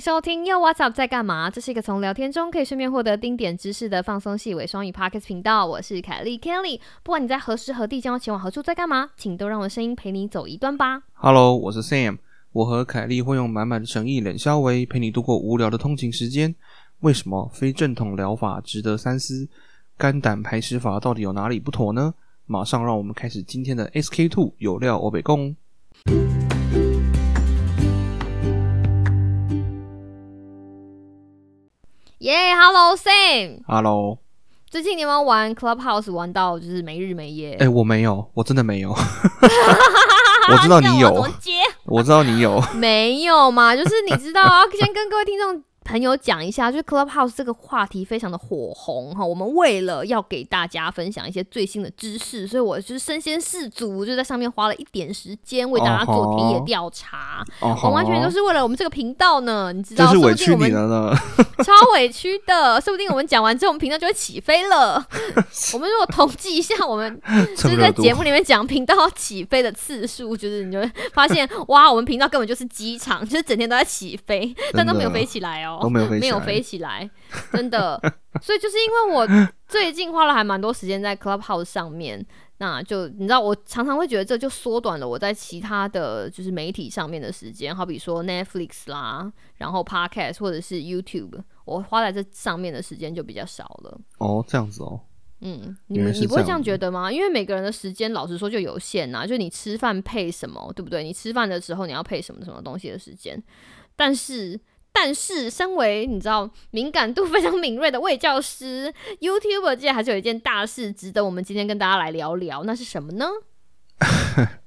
收听 Yo What's Up 在干嘛？这是一个从聊天中可以顺便获得丁点知识的放松细微双语 Podcast 频道。我是凯莉 Kelly，不管你在何时何地将要前往何处，在干嘛，请都让我声音陪你走一段吧。Hello，我是 Sam，我和凯莉会用满满的诚意、冷笑微陪你度过无聊的通勤时间。为什么非正统疗法值得三思？肝胆排石法到底有哪里不妥呢？马上让我们开始今天的 SK Two 有料欧北共。耶、h e l l o Sam，Hello，最近你有没有玩 Clubhouse 玩到就是没日没夜？哎、我没有，我真的没有。我知道你有？我知道你有。没有嘛？就是你知道啊，先跟各位听众朋友讲一下，就是 Clubhouse 这个话题非常的火红哈。我们为了要给大家分享一些最新的知识，所以我就是身先士卒，就在上面花了一点时间为大家做田野调查。哦，我完全都是为了我们这个频道呢，你知道？真是委屈说不定我们你了呢。超委屈的，说不定我们讲完之后，我们频道就会起飞了。我们如果统计一下，我们 就是在节目里面讲频道起飞的次数，就是你就会发现，哇，我们频道根本就是机场，就是整天都在起飞，但都没有飞起来哦，都没有飞 起来没有飞起来，真的。所以就是因为我最近花了还蛮多时间在 Clubhouse 上面。那就你知道，我常常会觉得这就缩短了我在其他的就是媒体上面的时间，好比说 Netflix 啦，然后 Podcast 或者是 YouTube，我花在这上面的时间就比较少了。哦，这样子哦。嗯，你们你不会这样觉得吗？因为每个人的时间，老实说就有限呐、就你吃饭配什么，对不对？你吃饭的时候你要配什么什么东西的时间，但是。但是，身为你知道敏感度非常敏锐的卫教师，YouTube 界还是有一件大事值得我们今天跟大家来聊聊，那是什么呢？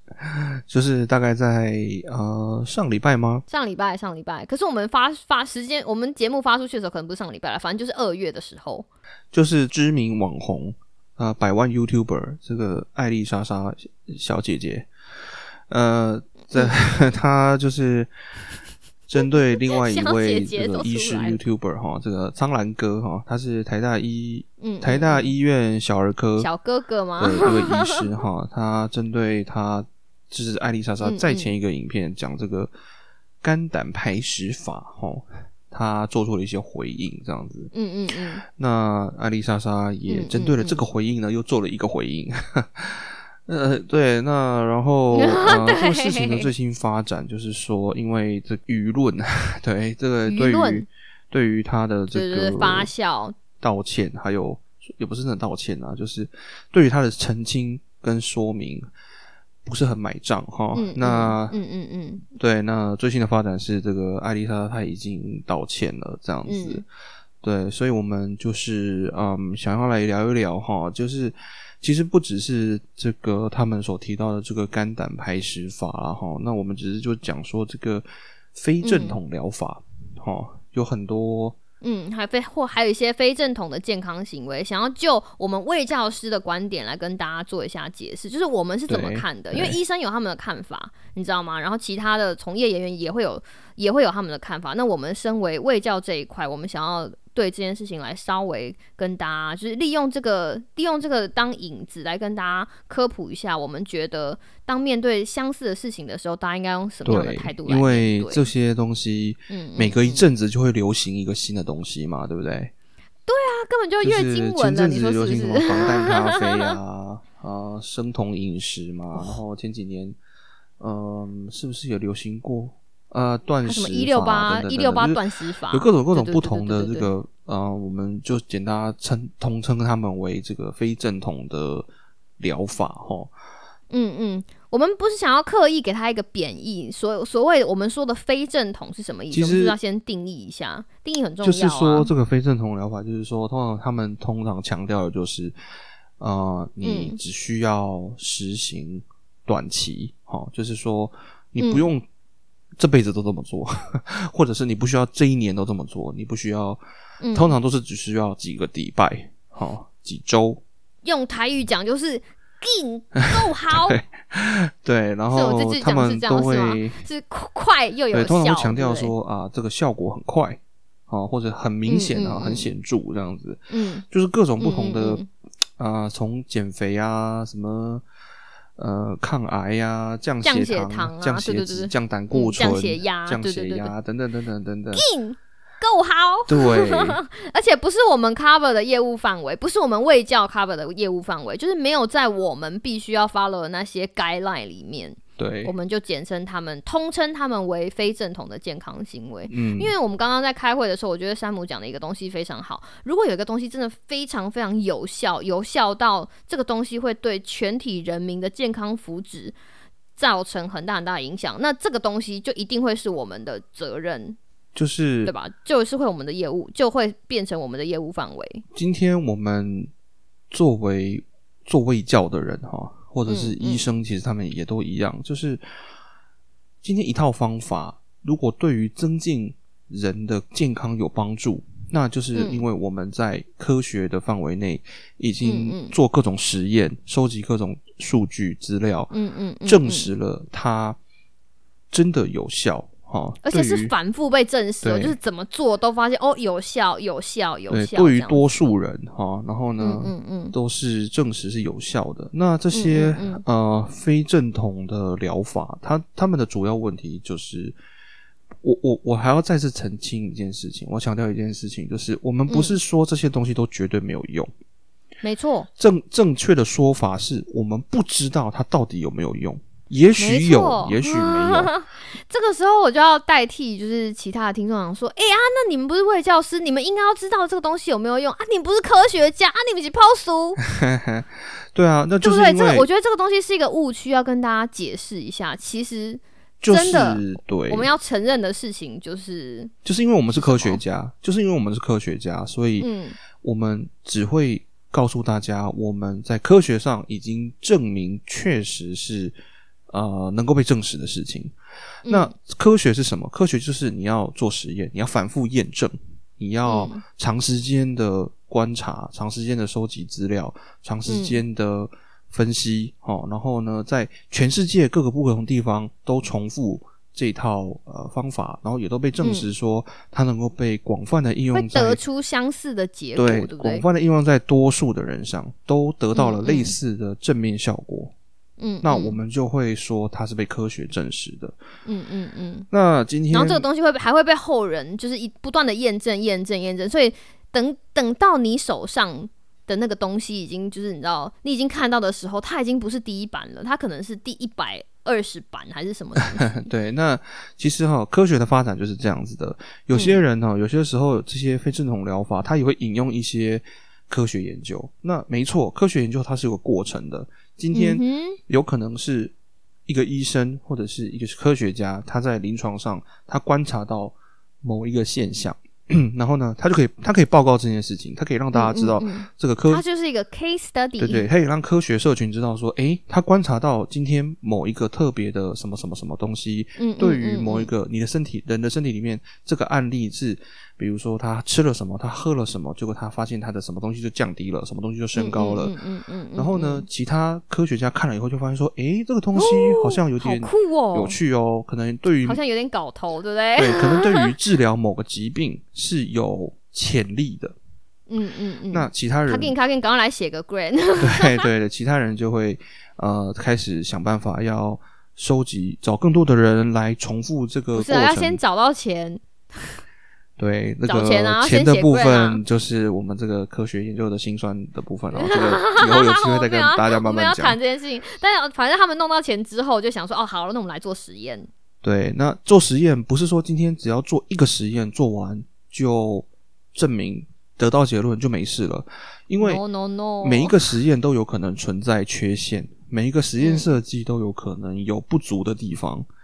就是大概在呃上礼拜吗？上礼拜，上礼拜，可是我们发发时间，我们节目发出去的时候可能不是上礼拜了，反正就是二月的时候。就是知名网红啊、呃百万 YouTuber 这个艾丽莎莎小姐姐，呃，在 她就是针对 另外一位这个医师 YouTuber 哈，这个苍兰哥哈，他是台大医嗯，台大医院小儿科小哥哥吗？对一位医师 哈，他针对他就是艾丽莎莎嗯在前一个影片讲这个肝胆排石法哈，他做出了一些回应，这样子。嗯嗯嗯，那艾丽莎莎也嗯针对了这个回应呢，又做了一个回应。呃，对，那然后 呃，对这个事情的最新发展就是说，因为这舆论，对这个对于对于他的这个发酵，道歉，还有也不是真的道歉啊，就是对于他的澄清跟说明不是很买账哈。嗯，那嗯嗯嗯对，那最新的发展是这个艾丽莎她已经道歉了，这样子。嗯对，所以我们就是嗯，想要来聊一聊哈，就是其实不只是这个他们所提到的这个肝胆排石法啦哈，那我们只是就讲说这个非正统疗法哈、有很多嗯，还非或还有一些非正统的健康行为，想要就我们卫教师的观点来跟大家做一下解释，就是我们是怎么看的，因为医生有他们的看法，你知道吗？然后其他的从业人员也会有也会有他们的看法。那我们身为卫教这一块，我们想要对这件事情来稍微跟大家，就是利用这个利用这个当引子来跟大家科普一下，我们觉得当面对相似的事情的时候，大家应该用什么样的态度，来因为？这些东西嗯，嗯每隔一嗯阵子就会流行一个新的东西嘛，对不对？对啊根本就就是月经文了，前阵子你说是不流行什么？防弹咖 啡啊，啊，生酮饮食嘛，然后前几年，嗯，是不是有流行过？呃，断食什么一六八一六八断食法，有各种各种不同的这个，呃，我们就简单称通称他们为这个非正统的疗法哈。嗯嗯，我们不是想要刻意给他一个贬义，所所谓我们说的非正统是什么意思？其实要先定义一下，定义很重要、啊。就是说，这个非正统疗法，就是说，通常他们通常强调的就是，呃，你嗯只需要实行短期，哈、就是说，你不嗯用这辈子都这么做，或者是你不需要这一年都这么做，你不需要，嗯。通常都是只需要几个礼拜，好、几周，用台语讲就是“劲够好。对对，然后他们都会，是快又有对，效”，通常会强调说啊，这个效果很快，啊，或者很明显啊，嗯嗯嗯。很显著这样子。嗯。就是各种不同的啊，从减肥啊，什么呃抗癌呀、降降血糖、啊降血脂、对对对对。降胆嗯固醇、降血压降血压等等等等等等。硬够好，对，而且不是我们 cover 的业务范围，不是我们卫教 cover 的业务范围，就是没有在我们必须要 follow 的那些 guideline 里面，对我，们就简称他们，通称他们为非正统的健康行为。嗯，因为我们刚刚在开会的时候，我觉得山姆讲的一个东西非常好。如果有一个东西真的非常非常有效，有效到这个东西会对全体人民的健康福祉造成很大很大的影响，那这个东西就一定会是我们的责任，就是对吧？就是会我们的业务，就会变成我们的业务范围。今天我们作为做卫教的人哈，或者是嗯医生，其实他们也都一样，就是今天一套方法，如果对于增进人的健康有帮助，那就是嗯。因为我们在科学的范围内已嗯经嗯。做各种实验，收集各种数据资料，嗯嗯，嗯证嗯。实了它真的有效哈，而且是反复被证实哦，就是怎么做都发现哦有效有效有效。对于多数人哈，然后呢，嗯嗯嗯。都是证实是有效的。那这些、嗯嗯。呃非正统的疗法，它他们的主要问题就是，我我我还要再次澄清一件事情，我强调一件事情，就是我们不嗯。是说这些东西都绝对没有用，没错，正正确的说法是我们不知道它到底有没有用，也许有，也许没有。这个时候我就要代替，就是其他的听众讲说，哎、呀，那你们不是卫教师，你们应该要知道这个东西有没有用啊？你们不是科学家啊？你们是抛书，对啊，那对不对？这个我觉得这个东西是一个误区，要跟大家解释一下。其实就真的是对，我们要承认的事情就是，就是因为我们是科学家，就是因为我们是科学家，所以嗯我们只会告诉大家，我们在科学上已经证明确实是呃能够被证实的事情。嗯那科学是什么？科学就是你要做实验，你要反复验证，你要嗯长时间的观察，长时间的收集资料，长时间的分析，哦，然后呢，在全世界各个不同地方都重复。这套呃方法，然后也都被证实说它能够被广泛的应用在得出相似的结果，对对不对？广泛的应用在多数的人上，都得到了类似的正面效果。嗯，嗯那我们就会说它是被科学证实的。嗯嗯嗯。那今天，然后这个东西会还会被后人就是一不断的验证、验证、验证，所以等等到你手上的那个东西已经就是你知道你已经看到的时候，它已经不是第一版了，它可能是第一百二十版还是什么。对，那其实哈，科学的发展就是这样子的。有些人哈，有些时候这些非正统疗法，它也会引用一些科学研究。那没错，科学研究它是有个过程的。今天嗯，有可能是一个医生或者是一个科学家，他在临床上他观察到某一个现象，然后呢，他就可以他可以报告这件事情，他可以让大家知道这个科它就是一个 case study。对对，他也让科学社群知道说，诶，他观察到今天某一个特别的什么什么什么东西，对于某一个你的身体人的身体里面这个案例是，比如说他吃了什么，他喝了什么，结果他发现他的什么东西就降低了，什么东西就升高了。嗯嗯嗯嗯嗯然后呢，其他科学家看了以后就发现说，诶，这个东西好像有点酷哦，有趣哦，可能对于好像有点搞头，对不对？对，可能 对于治疗某个疾病是有潜力的。嗯嗯嗯。那其他人他给你他给你，赶快来写个 grant。对对对，其他人就会呃开始想办法要收集，找更多的人来重复这个是啊，要。先找到钱。对那个钱的部分，就是我们这个科学研究的辛酸的部分了。这个以后有机会再跟 大家慢慢我们要谈讲。这件事情，但是反正他们弄到钱之后，就想说哦，好了，那我们来做实验。对，那做实验不是说今天只要做一个实验做完就证明得到结论就没事了，因为每一个实验都有可能存在缺陷，每一个实验嗯设计都有可能有不足的地方。嗯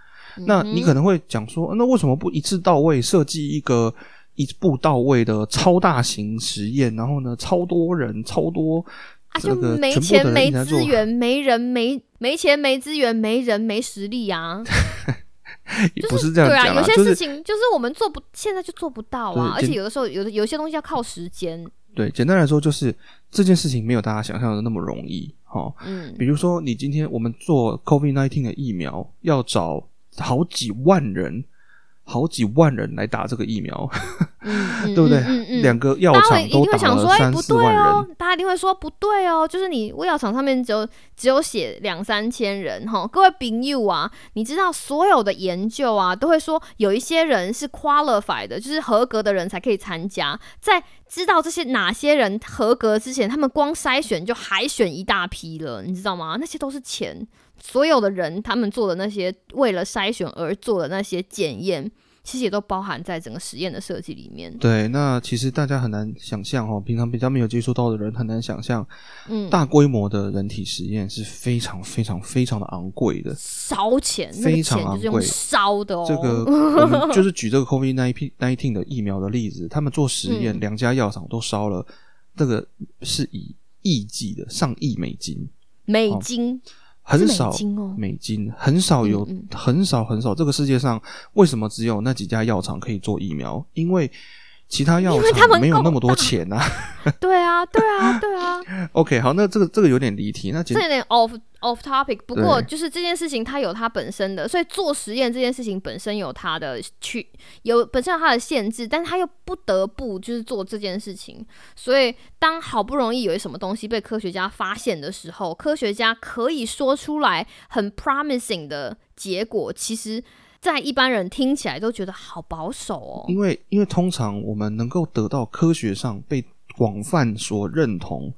那你可能会讲说，那为什么不一次到位设计一个一步到位的超大型实验？然后呢，超多人、超多啊，就这个没钱没资源没人没没钱没资源没人没实力啊，也不是这样对啊，有些事情就是我们做不，现在就做不到啊，而且有的时候有的有些东西要靠时间，对，简单来说就是这件事情没有大家想象的那么容易。哈、嗯比如说你今天我们做 COVID nineteen 的疫苗，要找好几万人。好几万人来打这个疫苗，嗯，对不对？嗯嗯两个药厂都打定会想说，哎、了三不对四万人，哦，大家一定会说不对哦，就是你药厂上面只有只有写两三千人哈，各位朋友啊，你知道所有的研究啊都会说有一些人是 qualified 的，就是合格的人才可以参加，在知道这些哪些人合格之前，他们光筛选就海选一大批了，你知道吗？那些都是钱，所有的人他们做的那些为了筛选而做的那些检验。其实也都包含在整个实验的设计里面。对，那其实大家很难想象哦，平常比较没有接触到的人很难想象，嗯，大规模的人体实验是非常非常非常的昂贵的。烧钱，那个非常昂贵烧的哦。这个 我们就是举这个 COVID nineteen 的疫苗的例子，他们做实验，嗯两家药厂都烧了，这个是以亿计的上亿美金，美金很少金哦，美金，很少有，嗯很少很少。这个世界上为什么只有那几家药厂可以做疫苗？因为其他药厂们没有那么多大钱 啊。对啊，对啊，对 啊，OK，好，那这个这个有点离题。那有点 off off topic。不过就是这件事情，它有它本身的，所以做实验这件事情本身有它的去有本身有它的限制，但是它又不得不就是做这件事情。所以当好不容易有什么东西被科学家发现的时候，科学家可以说出来很 promising 的结果，其实。在一般人听起来都觉得好保守哦，因为因为通常我们能够得到科学上被广泛所认同，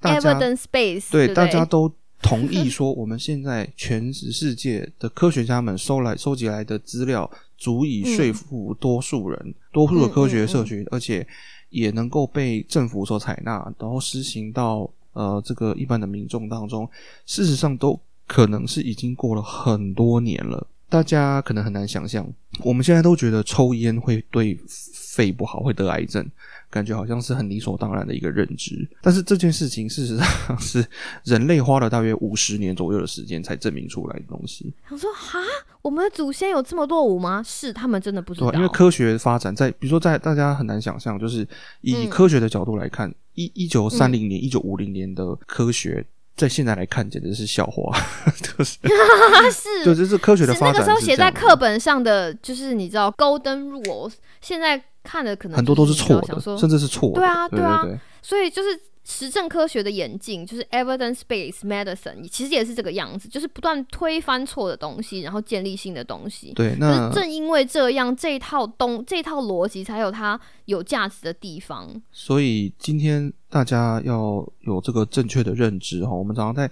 大家 evidence base 对大家都同意说，我们现在全世界的科学家们收来收集来的资料，足以说服多数人、多数的科学社群，而且也能够被政府所采纳，然后施行到呃这个一般的民众当中。事实上，都可能是已经过了很多年了。大家可能很难想象，我们现在都觉得抽烟会对肺不好，会得癌症。感觉好像是很理所当然的一个认知，但是这件事情事实上是人类花了大约五十年左右的时间才证明出来的东西。想说哈，我们的祖先有这么多舞吗？是他们真的不知道，对？因为科学发展在，比如说在大家很难想象，就是以嗯科学的角度来看，一一九三零年、一九五零年的科学，在现在来看简直是笑话，就是 是。对，就是科学的发展那个时候写在课本上的，就是你知道 golden rules，现在看的可能很多都是错的，甚至是错的。对啊对对啊对。所以就是实证科学的演进，就是 evidence based medicine，其实也是这个样子，就是不断推翻错的东西，然后建立新的东西。对，那正因为这样，这一套东这一套逻辑才有它有价值的地方。所以今天大家要有这个正确的认知哈，我们常常在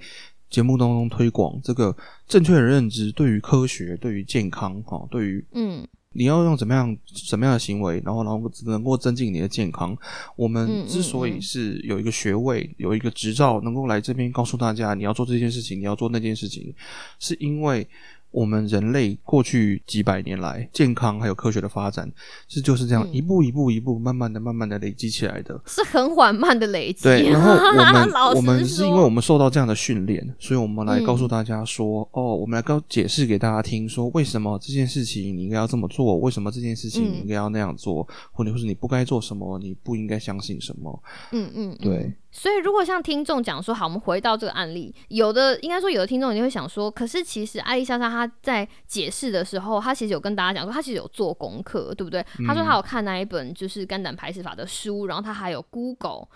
节目当中推广这个正确的认知，对于科学、对于健康哈，对于嗯你要用怎么样什么样的行为，然后然后能够增进你的健康。我嗯们嗯之所以嗯是有一个学位、有一个执照，能够来这边告诉大家你要做这件事情，你要做那件事情，是因为我们人类过去几百年来健康还有科学的发展，是就是这样、嗯一步一步一步慢慢的、慢慢的累积起来的。是很缓慢的累积。对，然后 我们我们是因为我们受到这样的训练，所以我们来告诉嗯大家说，哦，我们来告解释给大家听，说为什么这件事情你应该要这么做，为什么这件事情你嗯应该要那样做，或者或是你不该做什么，你不应该相信什么。嗯嗯，对嗯。所以如果像听众讲说，好，我们回到这个案例，有的应该说有的听众你会想说，可是其实艾丽莎莎她在解释的时候，她其实有跟大家讲说，她其实有做功课，对不对？她说她有看那一本就是肝胆排斥法的书，然后她还有 Google，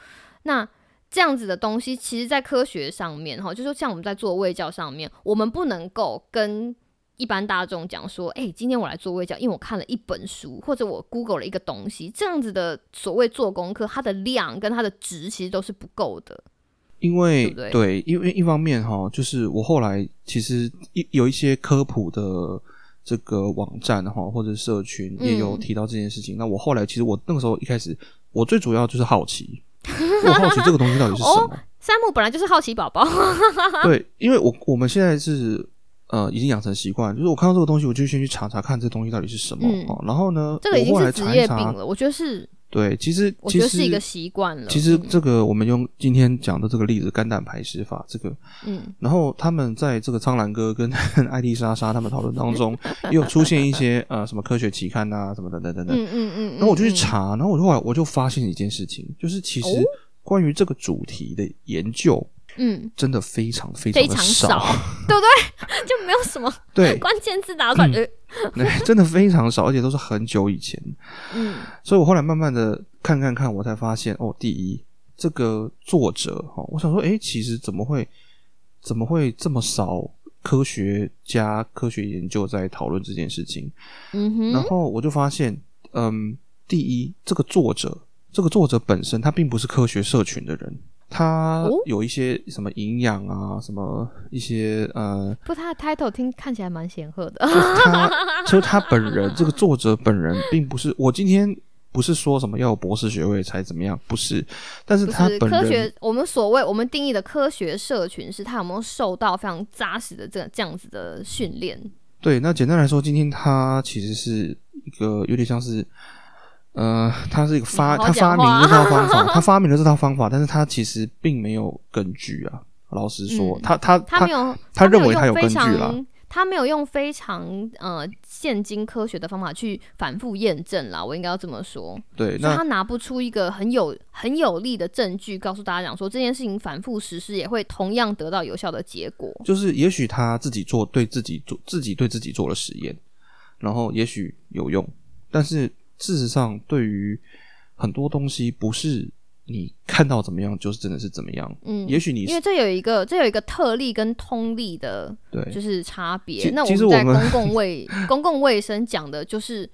那。这样子的东西，其实，在科学上面，哈，就说像我们在做卫教上面，我们不能够跟一般大众讲说，哎、今天我来做微教，因为我看了一本书，或者我 Google 了一个东西，这样子的所谓做功课，它的量跟它的值其实都是不够的。因为对因为一方面哈，就是我后来其实一有一些科普的这个网站哈，或者社群也有嗯提到这件事情。那我后来其实我那个时候一开始，我最主要就是好奇，我好奇这个东西到底是什么。山姆本来就是好奇宝宝，对，因为我我们现在是呃已经养成习惯，就是我看到这个东西，我就先去查查看这东西到底是什么、嗯哦。然后呢，这个已经是职查一查，业病了。我觉得是，对，其实我觉得是一个习惯了。其实嗯这个我们用今天讲的这个例子，肝胆排石法这个，嗯然后他们在这个苍兰哥跟 艾丽莎莎他们讨论当中，也有出现一些呃什么科学期刊啊什么等等等等。嗯嗯嗯，然后我就去嗯，查，然后我就后来我就发现一件事情，就是其实哦关于这个主题的研究嗯，真的非常非常非常少，对不对？就没有什么 对关键字打出来，呃对，真的非常少，而且都是很久以前。嗯所以我后来慢慢的看看看，我才发现哦，第一，这个作者哈、哦，我想说，哎，其实怎么会怎么会这么少科学家、科学研究在讨论这件事情？嗯哼，然后我就发现，嗯，第一，这个作者，这个作者本身他并不是科学社群的人。他哦有一些什么营养啊，什么一些呃，不，他的 title 听看起来蛮显赫的，就是他，就是他本人，这个作者本人，并不是我今天不是说什么要有博士学位才怎么样，不是，但是他本人科学。我们所谓我们定义的科学社群，是他有没有受到非常扎实的这这样子的训练？对，那简单来说，今天他其实是一个有点像是，呃，他是一个发，他发明这套方法，他发明了这套方法，但是他其实并没有根据啊。老实说，嗯他他他没有，他认为他有根据啦，他没有用非常呃现今科学的方法去反复验证啦，我应该要这么说。对，那他拿不出一个很有很有力的证据，告诉大家讲说这件事情反复实施也会同样得到有效的结果。就是也许他自己做对自己做自己对自己做了实验，然后也许有用，但是事实上对于很多东西不是你看到怎么样就是真的是怎么样，嗯，也许你因为这有一个这有一个特例跟通例的，对就是差别其。那们在其实我们公共卫 公共卫生讲的就是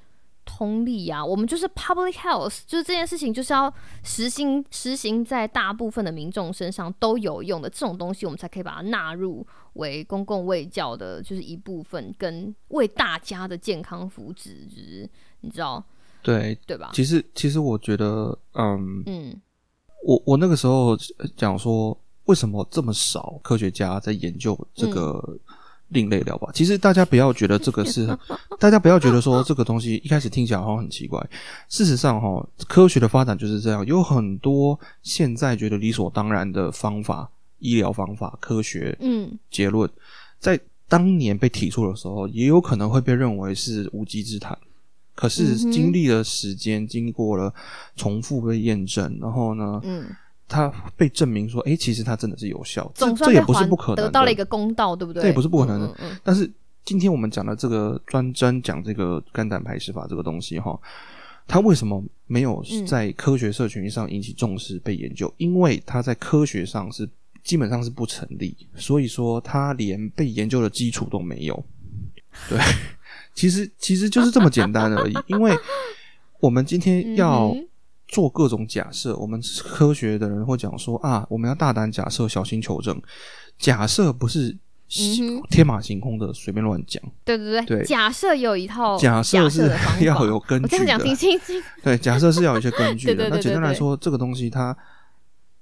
通例啊，我们就是 public health，就是这件事情就是要实行实行在大部分的民众身上都有用的这种东西，我们才可以把它纳入为公共卫教的，就是一部分，跟为大家的健康福祉，就是你知道对。对吧？其实其实我觉得，嗯，嗯我我那个时候讲说，为什么这么少科学家在研究这个另类疗法？其实大家不要觉得这个是，大家不要觉得说这个东西一开始听起来好像很奇怪。事实上，哈，科学的发展就是这样，有很多现在觉得理所当然的方法、医疗方法、科学嗯结论，在当年被提出的时候，也有可能会被认为是无稽之谈。可是经历了时间，经过了重复被验证，然后呢，嗯，它被证明说，诶，其实它真的是有效，这总算也不是还不可能的，得到了一个公道，对不对？这也不是不可能的。嗯嗯嗯。但是今天我们讲的这个专专讲这个肝胆排石法这个东西哈，它为什么没有嗯。在科学社群上引起重视被研究？因为它在科学上是基本上是不成立，所以说它连被研究的基础都没有。对，其实其实就是这么简单而已。因为我们今天要做各种假设，我们科学的人会讲说啊，我们要大胆假设，小心求证。假设不是嗯天马行空的随便乱讲，对对对，对假设有一套假设是 要有根据我这样讲听的。对，假设是要有一些根据的。那简单来说，这个东西它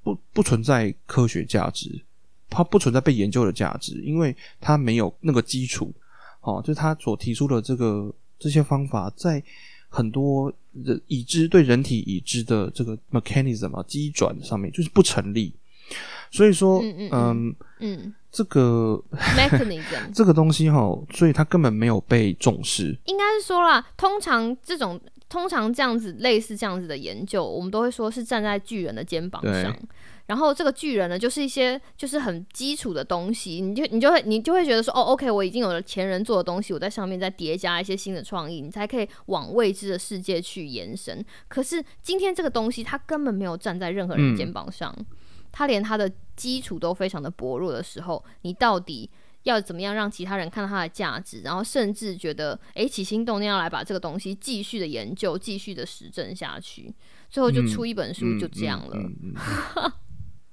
不不存在科学价值，它不存在被研究的价值，因为它没有那个基础。哦，就是他所提出的这个这些方法，在很多人已知对人体已知的这个 mechanism 啊机转上面就是不成立。所以说，嗯嗯嗯嗯，嗯这个，mechanism 这个东西哈，所以它根本没有被重视。应该是说啦，通常这种通常这样子类似这样子的研究，我们都会说是站在巨人的肩膀上。然后这个巨人呢，就是一些就是很基础的东西，你就你就会你就会觉得说，哦，OK，我已经有了前人做的东西，我在上面再叠加一些新的创意，你才可以往未知的世界去延伸。可是今天这个东西，它根本没有站在任何人肩膀上，它连它的基础都非常的薄弱的时候，你到底要怎么样让其他人看到它的价值，然后甚至觉得诶起心动念要来把这个东西继续的研究、继续的实证下去，最后就出一本书，嗯就这样了。嗯嗯嗯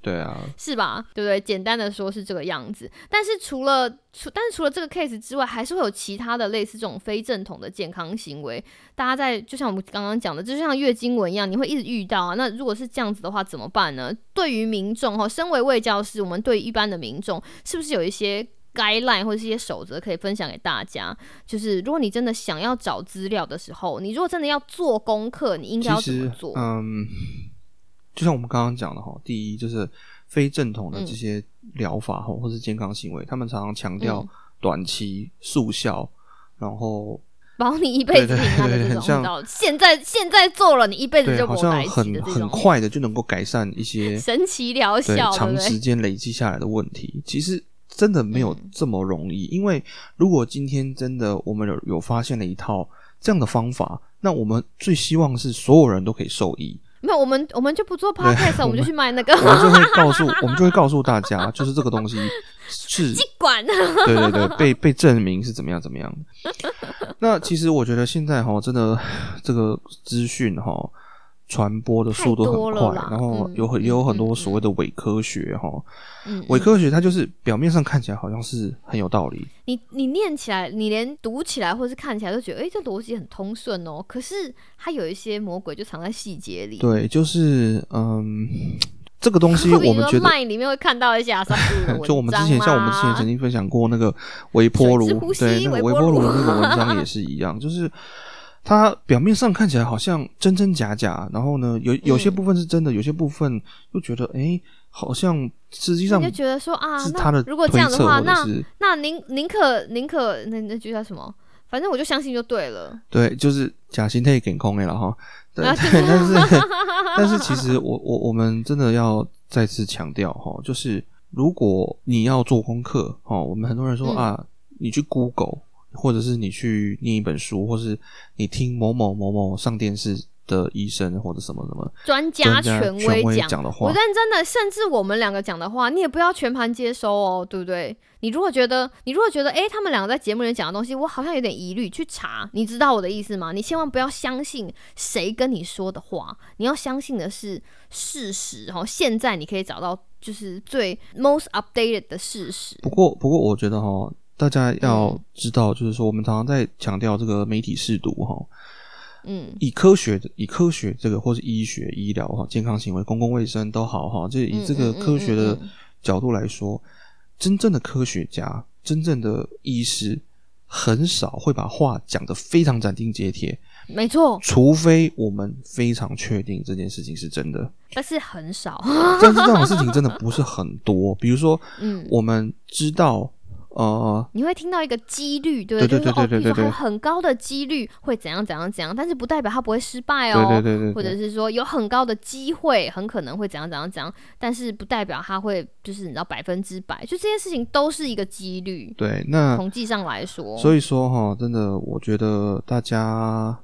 对啊，是吧？对不对？简单的说是这个样子。但是除了除，但是除了这个 case 之外，还是会有其他的类似这种非正统的健康行为。大家在就像我们刚刚讲的，就像月经文一样，你会一直遇到啊。那如果是这样子的话，怎么办呢？对于民众哈，身为卫教师，我们对一般的民众，是不是有一些 guideline 或者是一些守则可以分享给大家？就是如果你真的想要找资料的时候，你如果真的要做功课，你应该要怎么做？嗯，就像我们刚刚讲的哈，第一就是非正统的这些疗法哈，或是健康行为，他们常常强调嗯短期速效，然后保你一辈子对对平安的这种，对很像现在现在做了，你一辈子就，好像很很快的就能够改善一些神奇疗效，长？时间累积下来的问题，其实真的没有嗯这么容易。因为如果今天真的我们有有发现了一套这样的方法，那我们最希望是所有人都可以受益。没有，我们我们就不做 podcast，我们就去卖那个我们就会告诉 我们就会告诉大家，就是这个东西是 管。对对对，被被证明是怎么样怎么样的。那其实我觉得现在哈，真的 这个资讯哈传播的速度很快，然后嗯有很也有很嗯多所谓的伪科学哈。伪科学它就是表面上看起来好像是很有道理，你你念起来，你连读起来或是看起来都觉得，哎、这逻辑很通顺哦。可是它有一些魔鬼就藏在细节里。对，就是嗯，这个东西 我们觉得。麦里面会看到一些阿萨布鲁的文 章就我们之前，像我们之前曾经经分享过那个微波炉对那个微微波炉波炉的那个文章 也是一样，就是它表面上看起来好像真真假假，然后呢，有有些嗯部分是真的，有些部分又觉得哎、诶好像实际上你就觉得说啊，那是他的如果这，样的话，那那宁宁可宁可那那句叫什么？反正我就相信就对了。对，就是假心态给空的了哈。对，但是 但是其实我我我们真的要再次强调哈，就是如果你要做功课哈，我们很多人说、嗯啊，你去 Google，或者是你去念一本书，或是你听某某某某上电视的医生或者什么什么专家权权威讲讲的话我认真的，甚至我们两个讲的话，你也不要全盘接收哦，对不对？你如果觉得，你如果觉得，诶，他们两个在节目里讲的东西，我好像有点疑虑，去查，你知道我的意思吗？你千万不要相信谁跟你说的话，你要相信的是事实。哦，现在你可以找到就是最 most updated 的事实。不过，不过，我觉得哈，大家要嗯。知道，就是说，我们常常在强调这个媒体试读哈，嗯。以科学的，以科学这个，或是医学、医疗哈、健康行为、公共卫生都好哈，就以这个科学的角度来说，真正的科学家、真正的医师，很少会把话讲得非常斩钉截铁，没错，除非我们非常确定这件事情是真的。但是很少。但是这种事情真的不是很多，比如说，嗯，我们知道，呃，你会听到一个几率，对不对对就是说哦，对对对对比如说还有很高的几率会怎样怎样怎样，但是不代表它不会失败哦。对对对对对或者是说有很高的机会，很可能会怎样怎样怎样，但是不代表它会就是你知道百分之百，就这些事情都是一个几率，对，那统计上来说。所以说哈，真的，我觉得大家。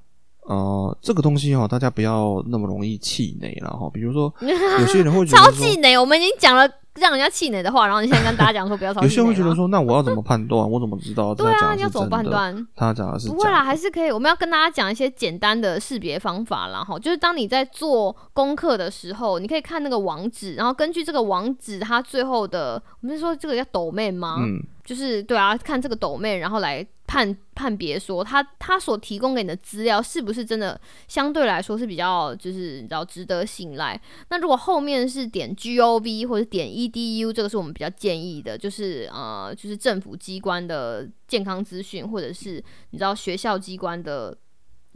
呃，这个东西哈，大家不要那么容易气馁了哈。比如说，有些人会觉超得超，气馁，我们已经讲了让人家气馁的话，然后你现在跟大家讲说不要超气馁有些人会觉得说，那我要怎么判断？我怎么知道对啊，你要怎么？判断？他讲的是不会啦，还是可以。我们要跟大家讲一些简单的识别方法啦，哈，就是当你在做功课的时候，你可以看那个网址，然后根据这个网址它最后的，我们是说这个叫抖妹吗？嗯，就是对啊，看这个抖妹，然后来判判别说他他所提供给你的资料是不是真的相对来说是比较就是你知道值得信赖。那如果后面是点 gov 或者点 edu，这个是我们比较建议的，就是呃就是政府机关的健康资讯，或者是你知道学校机关的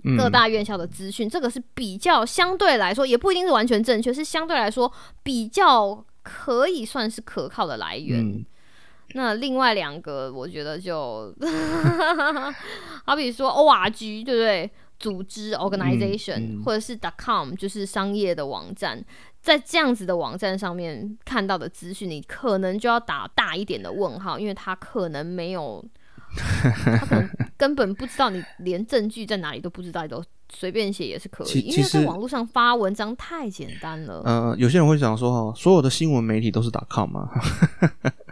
嗯各大院校的资讯，这个是比较相对来说也不一定是完全正确，是相对来说比较可以算是可靠的来源。嗯，那另外两个，我觉得就好比说 ORG，对不对？组织 organization，、嗯或者是 .com，就是商业的网站，在这样子的网站上面看到的资讯，你可能就要打大一点的问号，因为它可能没有，他可能根本不知道你连证据在哪里都不知道，你都随便写也是可以，因为在网络上发文章太简单了。呃，有些人会想说哈，所有的新闻媒体都是 .com 嘛，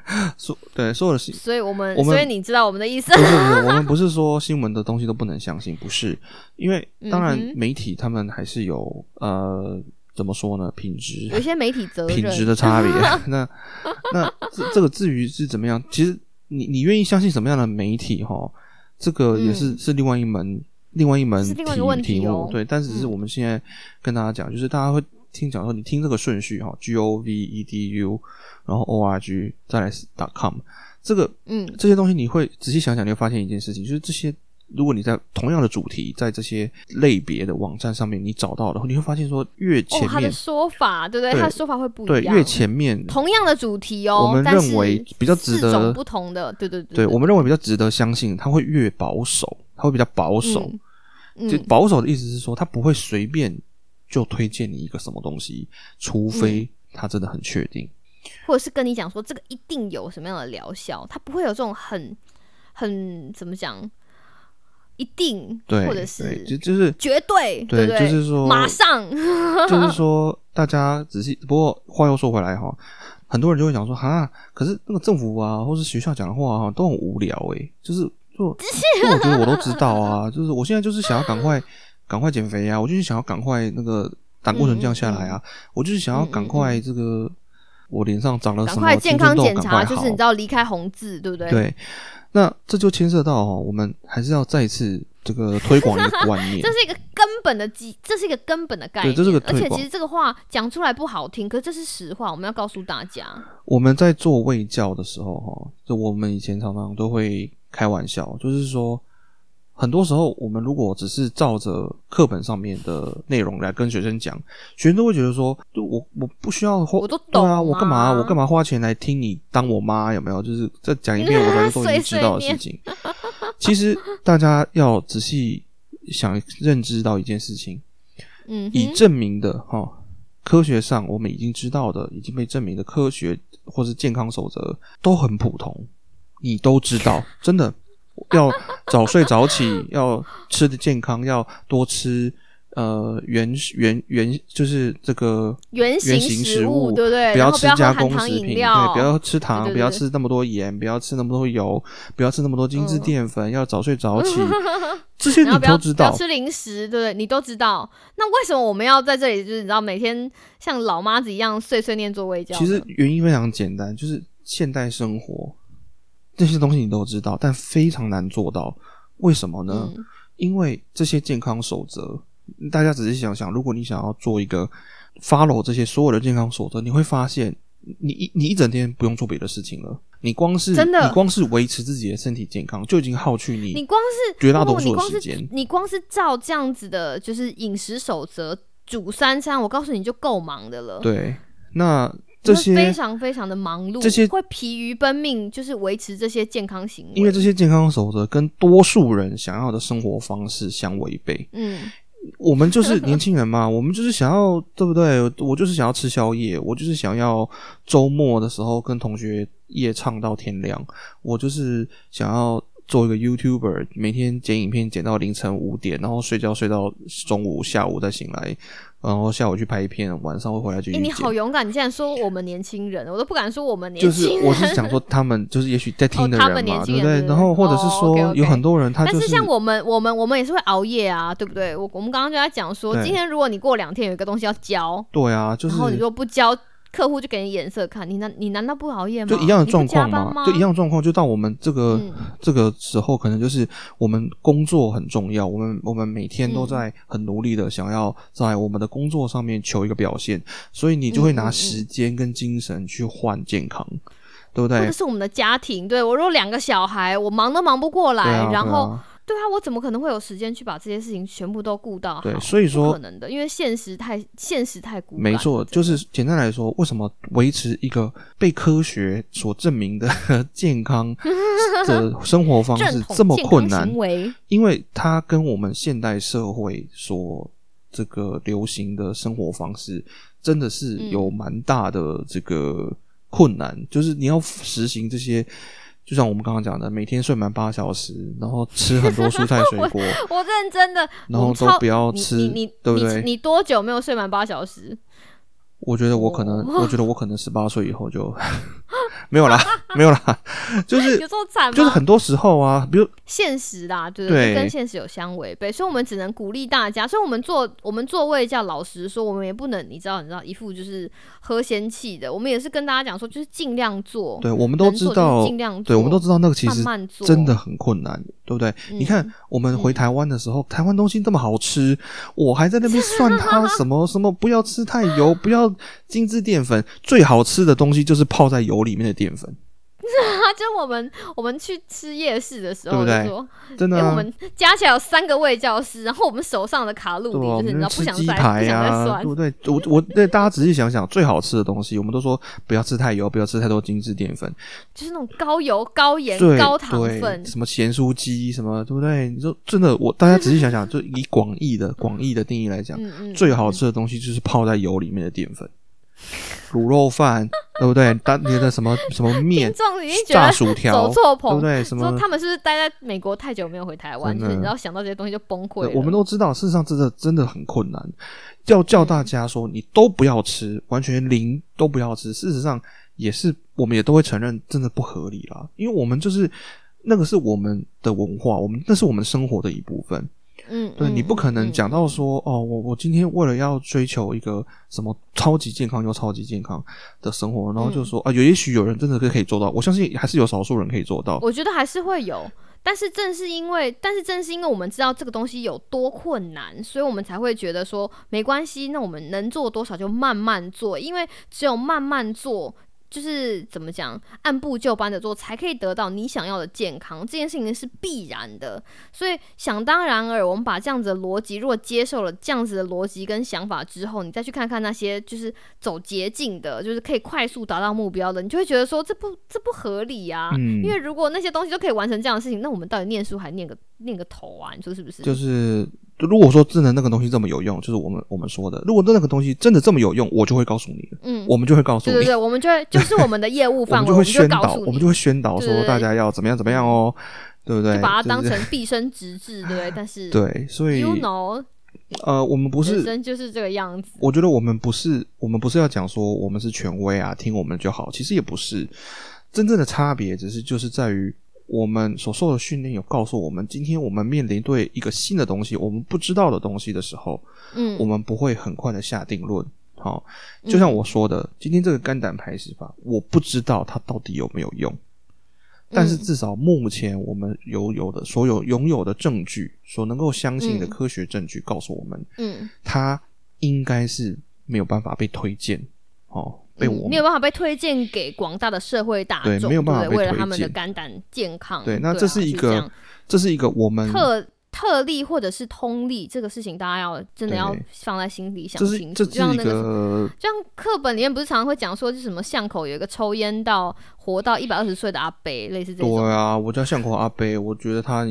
所对所有的新所以我们，所以你知道我们的意思不是不是，我们不是说新闻的东西都不能相信，不是，因为当然媒体他们还是有呃怎么说呢，品质有一些媒体责任，品质的差别。那那这这个至于是怎么样，其实你你愿意相信什么样的媒体哈，这个也是、嗯是另外一门另外一门是另外一题个问题题目哦对，但是只是嗯。我们现在跟大家讲，就是大家会听讲说，你听这个顺序哈，G O V E D U，然后 O R G，再来是 .com，这个嗯这些东西你会仔细想想，你会发现一件事情，就是这些如果你在同样的主题，在这些类别的网站上面你找到的，你会发现说越前哦，他的面、说法对不对？对他的说法会不对一样。对越前面，同样的主题哦，我们认为比较值得不同的，对对对对我们认为比较值得相信，它会越保守，它会比较保守。嗯就保守的意思是说，他不会随便就推荐你一个什么东西，除非他真的很确定。或者是跟你讲说这个一定有什么样的疗效，他不会有这种很很怎么讲，一定对，或者，是就就是绝对，对？就是说马上，就是说，大家仔细。不过话又说回来哈，很多人就会讲说，哈，可是那个政府啊，或是学校讲的话啊，都很无聊诶、就是就就我觉得我都知道啊，就是我现在就是想要赶快赶快减肥啊，我就是想要赶快那个胆固醇降下来啊，我就是想要赶快这个我脸上长了什么赶快健康检查，就是你知道离开红字，对不对？对，那这就牵涉到哦，我们还是要再一次这个 推广一个观念这。是一个根本的基，这是一个根本的概念。对这是个而且其实这个话讲出来不好听，可是这是实话，我们要告诉大家。我们在做卫教的时候，哈，就我们以前常常都会开玩笑，就是说，很多时候我们如果只是照着课本上面的内容来跟学生讲，学生都会觉得说，就我我不需要花，我都懂啊，我干嘛啊我干嘛花钱来听你当我妈？有没有？就是再讲一遍，我早就都已经知道的事情。其实大家要仔细想认知到一件事情，嗯哼，已证明的哈、科学上我们已经知道的，已经被证明的科学或是健康守则都很普通，你都知道，真的要早睡早起，要吃的健康，要多吃呃原原原就是这个原型原型食食物对不对？不要吃加工食品，对，不要吃糖，不要吃那么多盐，不要吃那么多油，不要吃那么多精致嗯淀粉，要早睡早起，这些你都知道。不要吃零食，对不对？你都知道。那为什么我们要在这里，就是你知道每天像老妈子一样碎碎念做微教？其实原因非常简单，就是现代生活这些东西你都知道，但非常难做到。为什么呢？嗯因为这些健康守则，大家仔细想想，如果你想要做一个 follow 这些所有的健康守则，你会发现，你一你一整天不用做别的事情了。你光是真的你光是维持自己的身体健康，就已经耗去你你光是绝大多数的时间。你光是照这样子的，就是饮食守则煮三餐，我告诉你就够忙的了。对，那这些非常非常的忙碌，这些会疲于奔命，就是维持这些健康行为。因为这些健康守则跟多数人想要的生活方式相违背。嗯，我们就是年轻人嘛，我们就是想要，对不对？我就是想要吃宵夜，我就是想要周末的时候跟同学夜唱到天亮，我就是想要做一个 YouTuber，每天剪影片剪到凌晨五点，然后睡觉睡到中午、下午再醒来，然后下午去拍片，晚上会回来继哎、续你好。勇敢！你竟然说我们年轻人，我都不敢说我们年轻就是轻人。我是想说，他们就是也许在听的哦他们人嘛，年轻？人对不对然后或者是哦说有很多人他但就是像我们，我们，我们也是会熬夜啊，对不对？我我们刚刚就在讲说，今天如果你过两天有一个东西要交，对啊，就是然后你说不交，客户就给你眼色看，你难你难道不熬夜吗？就一样的状况吗？就一样的状况，就到我们这个、嗯这个时候，可能就是我们工作很重要，我们我们每天都嗯在很努力的想要在我们的工作上面求一个表现，所以你就会拿时间跟精神去换健康，对不对或者？是我们的家庭，对我如果两个小孩，我忙都忙不过来，啊，然后对啊我怎么可能会有时间去把这些事情全部都顾到好？对所以说不可能的，因为现实太现实太骨感了。没错，就是简单来说，为什么维持一个被科学所证明的 健康 的生活方式这么困难因为它跟我们现代社会所这个流行的生活方式，真的是嗯有蛮大的这个困难。就是你要实行这些，就像我们刚刚讲的，每天睡满八小时，然后吃很多蔬菜水果，我认真的，然后都不要你吃你你对不对你你多久没有睡满八小时？我觉得我可能，哦我觉得我可能十八岁以后就 没有啦，没有啦，就 是有这么惨吗？就是很多时候啊，比如现实啦，对对就跟现实有相违背，所以我们只能鼓励大家。所以我们做我们做位叫，老实说，我们也不能，你知道，你知道，一副就是喝仙气的。我们也是跟大家讲说，就是尽量做，对，我们都知道，尽量做，对，我们都知道那个其实真的很困难，对不对？嗯你看，我们回台湾的时候，台湾东西这么好吃，我还在那边算它什 么什么，不要吃太油，不要精致淀粉，最好吃的东西就是泡在油里面的淀粉。啊，就我们我们去吃夜市的时候，对不对就说，真的、啊。因为我们加起来有三个卫教师，然后我们手上的卡路里啊，就是你知道不想再不想再算对，不对？我我对大家仔细想想，最好吃的东西，我们都说不要吃太油，不要吃太多精致淀粉，就是那种高油、高盐、高糖对分，什么咸酥鸡什么，对不对？你说真的，我大家仔细想想，就以广义的广义的定义来讲，嗯嗯，最好吃的东西就是泡在油里面的淀粉，卤肉饭，对不对？当你的什么什么面炸薯条，走错棚，对不对？什么说他们是不是待在美国太久没有回台湾，真的就是你知道想到这些东西就崩溃了。我们都知道，事实上真的真的很困难。要叫大家说你都不要吃，完全零都不要吃，事实上也是我们也都会承认，真的不合理啦。因为我们就是那个是我们的文化，我们那是我们生活的一部分。嗯，对嗯你不可能嗯讲到说哦，我我今天为了要追求一个什么超级健康又超级健康的生活，然后就说啊，有也许有人真的是可以做到，我相信还是有少数人可以做到。我觉得还是会有，但是正是因为，但是正是因为我们知道这个东西有多困难，所以我们才会觉得说没关系，那我们能做多少就慢慢做，因为只有慢慢做。就是怎么讲，按部就班的做，才可以得到你想要的健康。这件事情是必然的，所以想当然尔，我们把这样子的逻辑，如果接受了这样子的逻辑跟想法之后，你再去看看那些就是走捷径的，就是可以快速达到目标的，你就会觉得说这不这不合理呀、嗯因为如果那些东西都可以完成这样的事情，那我们到底念书还念个念个头啊？你说是不是？就是如果说真的那个东西这么有用，就是我们我们说的，如果那个东西真的这么有用，我就会告诉你，嗯，我们就会告诉你，对对对，我们就会就是我们的业务范围，就会我们就会宣导，我们就会宣导说大家要怎么样怎么样哦，对不对？就把它当成毕生直至，对不对？但是 对，所以 you know，呃，我们不是人是生就是这个样子。我觉得我们不是，我们不是要讲说我们是权威啊，听我们就好。其实也不是，真正的差别只是就是在于我们所受的训练有告诉我们，今天我们面临对一个新的东西，我们不知道的东西的时候，嗯我们不会很快的下定论。好，就像我说的，今天这个肝胆排石法，我不知道它到底有没有用。但是嗯至少目前我们有有的所有拥有的证据，所能够相信的嗯科学证据告诉我们，嗯，它应该是没有办法被推荐，哦，被我们、嗯没有办法被推荐给广大的社会大众，对没有办法为了他们的肝胆健康。对，那啊这是一个这是一个我们特特例或者是通例，这个事情大家要真的要放在心里想清楚。这是像那个个就像课本里面不是常常会讲说，就什么巷口有一个抽烟到活到一百二十岁的阿伯，类似这种。对啊，我叫巷口阿伯，我觉得他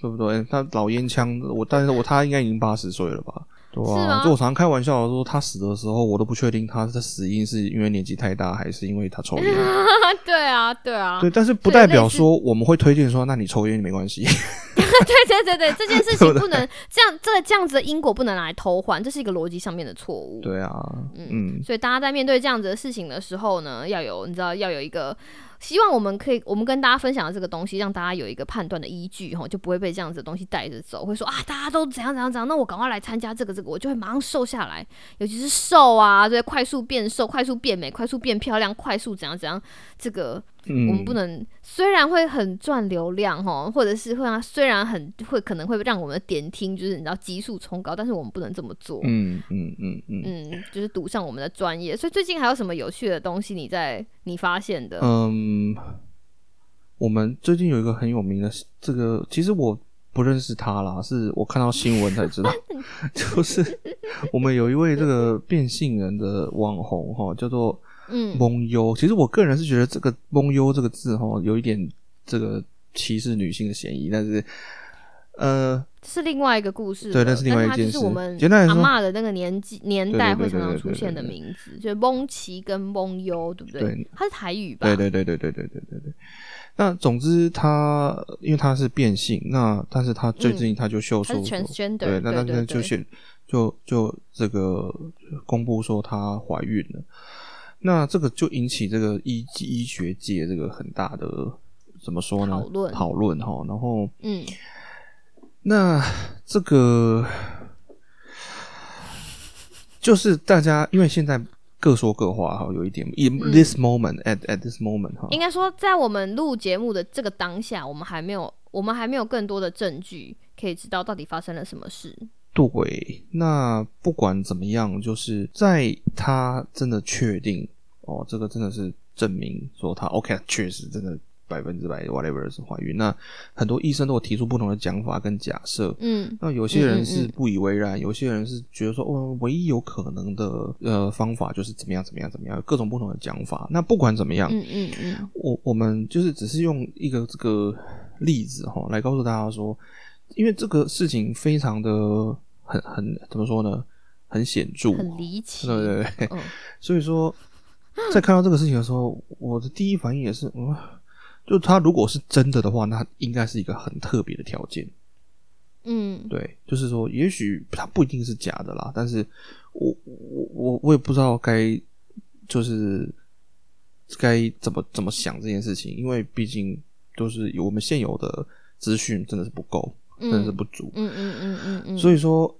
对不对？他老烟枪，我但是我他应该已经八十岁了吧？对啊，就我常常开玩笑的说，他死的时候，我都不确定他的死因是因为年纪太大，还是因为他抽烟。对啊，对啊，对，但是不代表说我们会推荐说，那你抽烟没关系。对对对对，这件事情 不能这样，这个这样子的因果不能拿来偷换，这是一个逻辑上面的错误。对啊，嗯，所以大家在面对这样子的事情的时候呢，要有你知道要有一个，希望我们可以我们跟大家分享的这个东西，让大家有一个判断的依据哈，就不会被这样子的东西带着走，会说啊大家都怎样怎样怎样，那我赶快来参加这个这个，我就会马上瘦下来，尤其是瘦啊，对，快速变瘦、快速变美、快速变漂亮、快速怎样怎样，这个嗯我们不能，虽然会很赚流量哈，或者是会让虽然很会可能会让我们的点听就是你知道急速冲高，但是我们不能这么做。嗯嗯嗯嗯嗯，就是赌上我们的专业。所以最近还有什么有趣的东西你在你发现的？嗯，我们最近有一个很有名的这个，其实我不认识他啦，是我看到新闻才知道，就是我们有一位这个变性人的网红哈，叫做嗯蒙优。其实我个人是觉得这个蒙优这个字哈，有一点这个歧视女性的嫌疑，但是呃，是另外一个故事，对那是另外一件事就是我们阿妈的那个年纪年代会常常出现的名字，就是蒙奇跟蒙优，对不对？对它是台语吧？对对对对对对对对对。那总之他，因为他是变性，那但是他最近他就秀出对，那那那就显就就这个公布说她怀孕了，那这个就引起这个医医学界这个很大的怎么说呢？讨论讨论哈，然后嗯，那这个就是大家因为现在各说各话哈，有一点，in 嗯 this moment、at at this moment 哈，应该说在我们录节目的这个当下，我们还没有我们还没有更多的证据可以知道到底发生了什么事。对，那不管怎么样，就是在他真的确定哦，这个真的是证明说他 OK，确实真的百分之百 whatever 是怀孕。那很多医生都有提出不同的讲法跟假设。嗯那有些人是不以为然，有些人是觉得说，哦，唯一有可能的呃方法就是怎么样怎么样怎么样，各种不同的讲法。那不管怎么样，嗯嗯嗯我我们就是只是用一个这个例子哈来告诉大家说，因为这个事情非常的很很怎么说呢，很显著，很离奇。对对对，嗯。所以说在看到这个事情的时候，我的第一反应也是，嗯，就他如果是真的的话，那应该是一个很特别的条件。嗯。对，就是说，也许它不一定是假的啦，但是我我我我也不知道该就是该怎么怎么想这件事情，因为毕竟都是我们现有的资讯真的是不够，真的是不足，嗯嗯嗯嗯嗯，所以说，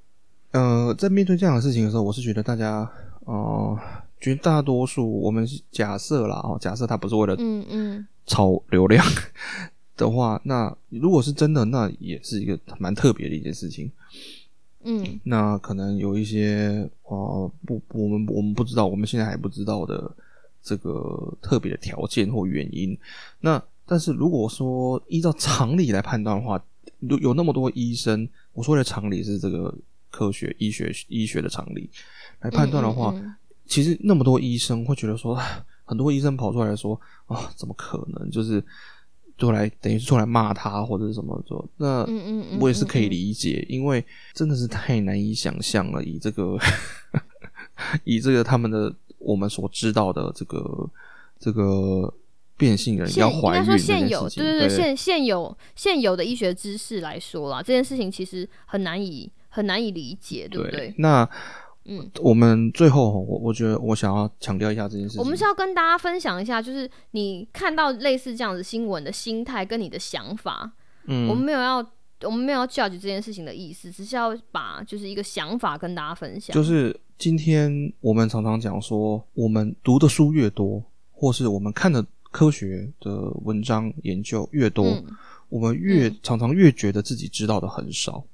呃，在面对这样的事情的时候，我是觉得大家，呃，绝大多数我们假设啦，哦，假设他不是为了嗯嗯炒流量 的话，那如果是真的，那也是一个蛮特别的一件事情。嗯那可能有一些呃不，我们我们不知道，我们现在还不知道的这个特别的条件或原因。那但是如果说依照常理来判断的话，有有那么多医生，我说的常理是这个科学医学医学的常理来判断的话，嗯嗯其实那么多医生会觉得说，很多医生跑出来说啊，怎么可能？就是就来等于是出来骂他或者是什么做，那我也是可以理解，因为真的是太难以想象了。以这个 以这个他们的我们所知道的这个这个变性人要怀孕应该说现有，对对对现现有现有的医学知识来说啦，这件事情其实很难以很难以理解，对不对？那嗯，我们最后我我觉得我想要强调一下这件事情，我们是要跟大家分享一下，就是你看到类似这样子新闻的心态跟你的想法，嗯我们没有要我们没有要 judge 这件事情的意思，只是要把就是一个想法跟大家分享。就是今天我们常常讲说，我们读的书越多，或是我们看的科学的文章研究越多，嗯。我们越、嗯。常常越觉得自己知道的很少，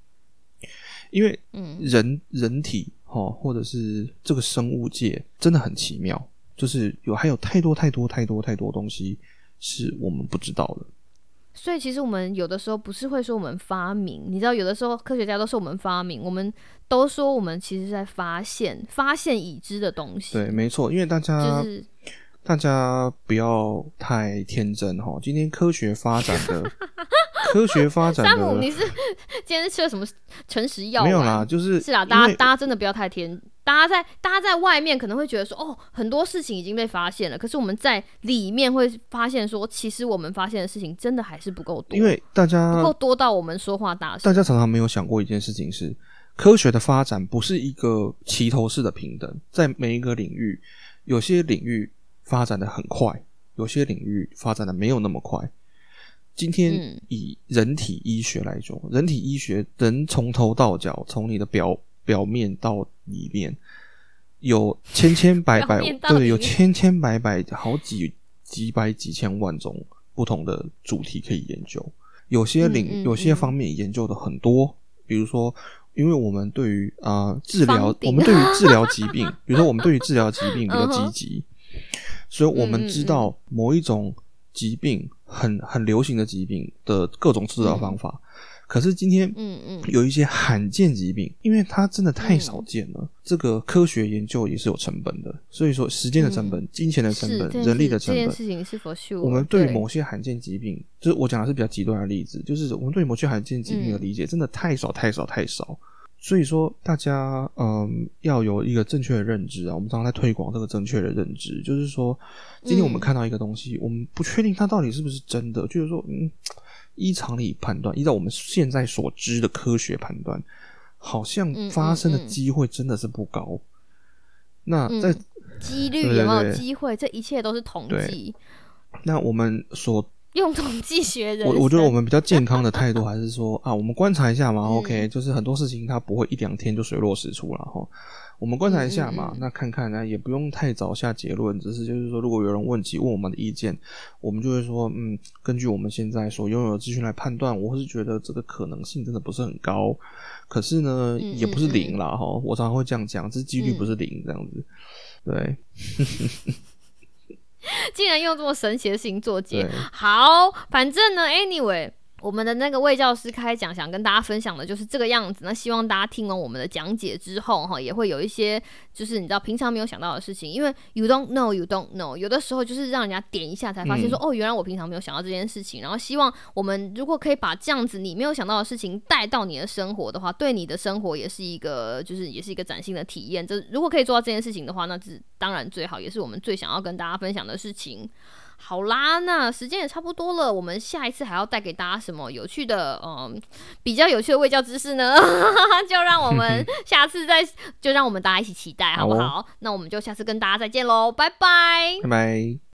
因为嗯。人人体哈，或者是这个生物界真的很奇妙，就是有还有太多太多太多太多东西是我们不知道的。所以其实我们有的时候不是会说我们发明，你知道，有的时候科学家都说我们发明，我们都说我们其实是在发现发现已知的东西。对，没错，因为大家、就是大家不要太天真哈。今天科学发展的 科学发展山姆，你是今天是吃了什么诚实药？没有啦，。就是是啦，大家大家真的不要太天，大家在大家在外面可能会觉得说，哦，很多事情已经被发现了，可是我们在里面会发现说，其实我们发现的事情真的还是不够多，因为大家不够多到我们说话大声大。家常常没有想过一件事情是，科学的发展不是一个齐头式的平等，在每一个领域，有些领域发展的很快，有些领域发展的没有那么快。今天嗯。以人体医学来说，人体医学人从头到脚，从你的表表面到里面，有千千百百对，有千千百百好几几百几千万种不同的主题可以研究。有些领、嗯嗯有些嗯方面研究的很多，比如说，因为我们对于啊、呃治疗我们对于治疗疾病，比如说我们对于治疗疾病 比较积极，所以我们知道某一种疾病很很流行的疾病的各种治疗方法。可是今天，嗯嗯。有一些罕见疾病，因为它真的太少见了，这个科学研究也是有成本的，所以说时间的成本、金钱的成本、人力的事这件成本，事情是否是我们对于某些罕见疾病，就是我讲的是比较极端的例子，就是我们对于某些罕见疾病的理解真的太少太少太少。所以说，大家嗯要有一个正确的认知啊。我们常常在推广这个正确的认知，就是说，今天我们嗯看到一个东西，我们不确定它到底是不是真的，就是说，嗯，依常理判断，依照我们现在所知的科学判断，好像嗯发生的机会真的是不高。那嗯在几率有没有机会？这一切都是统计，那我们所用统计学人我我觉得我们比较健康的态度还是说啊，我们观察一下嘛、嗯 o k 就是很多事情它不会一两天就水落石出了哈。我们观察一下嘛，嗯嗯嗯那看看呢，也不用太早下结论，只是就是说，如果有人问起问我们的意见，我们就会说，嗯，根据我们现在所拥有的资讯来判断，我是觉得这个可能性真的不是很高，可是呢，嗯也不是嗯零啦哈。我常常会这样讲，这几率嗯不是零这样子，对。竟然用这么神奇的事情做结。好，反正呢，anyway。我们的那个魏教师开讲，想跟大家分享的就是这个样子。那希望大家听完我们的讲解之后，哈，也会有一些就是你知道平常没有想到的事情。因为 you don't know, you don't know，有的时候就是让人家点一下才发现说，哦，原来我平常没有想到这件事情。然后希望我们如果可以把这样子你没有想到的事情带到你的生活的话，对你的生活也是一个就是也是一个崭新的体验。这如果可以做到这件事情的话，那是当然最好，也是我们最想要跟大家分享的事情。好啦，那时间也差不多了，我们下一次还要带给大家什么有趣的，嗯，比较有趣的卫教知识呢？就让我们 下次再，就让我们大家一起期待，好不好？那我们就下次跟大家再见喽，拜拜，拜拜。